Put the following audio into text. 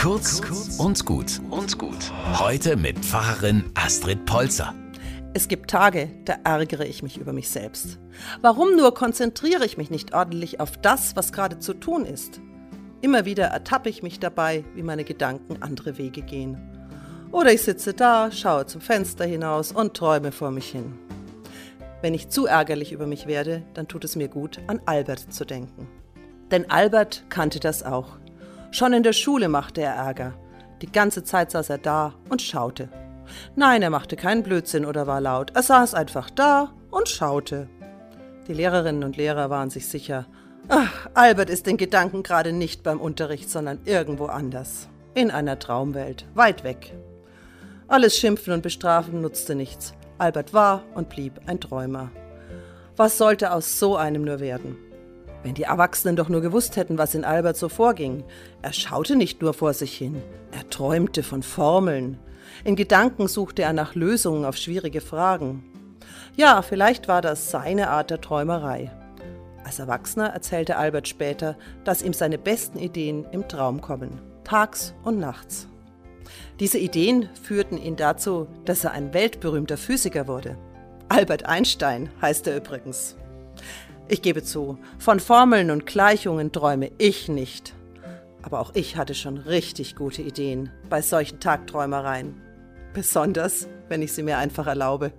Kurz und gut und gut. Heute mit Pfarrerin Astrid Polzer. Es gibt Tage, da ärgere ich mich über mich selbst. Warum nur konzentriere ich mich nicht ordentlich auf das, was gerade zu tun ist? Immer wieder ertappe ich mich dabei, wie meine Gedanken andere Wege gehen. Oder ich sitze da, schaue zum Fenster hinaus und träume vor mich hin. Wenn ich zu ärgerlich über mich werde, dann tut es mir gut, an Albert zu denken. Denn Albert kannte das auch. Schon in der Schule machte er Ärger. Die ganze Zeit saß er da und schaute. Nein, er machte keinen Blödsinn oder war laut. Er saß einfach da und schaute. Die Lehrerinnen und Lehrer waren sich sicher. Ach, Albert ist in Gedanken gerade nicht beim Unterricht, sondern irgendwo anders. In einer Traumwelt, weit weg. Alles Schimpfen und Bestrafen nutzte nichts. Albert war und blieb ein Träumer. Was sollte aus so einem nur werden? Wenn die Erwachsenen doch nur gewusst hätten, was in Albert so vorging. Er schaute nicht nur vor sich hin, er träumte von Formeln. In Gedanken suchte er nach Lösungen auf schwierige Fragen. Ja, vielleicht war das seine Art der Träumerei. Als Erwachsener erzählte Albert später, dass ihm seine besten Ideen im Traum kommen, tags und nachts. Diese Ideen führten ihn dazu, dass er ein weltberühmter Physiker wurde. Albert Einstein heißt er übrigens. Ich gebe zu, von Formeln und Gleichungen träume ich nicht. Aber auch ich hatte schon richtig gute Ideen bei solchen Tagträumereien. Besonders, wenn ich sie mir einfach erlaube.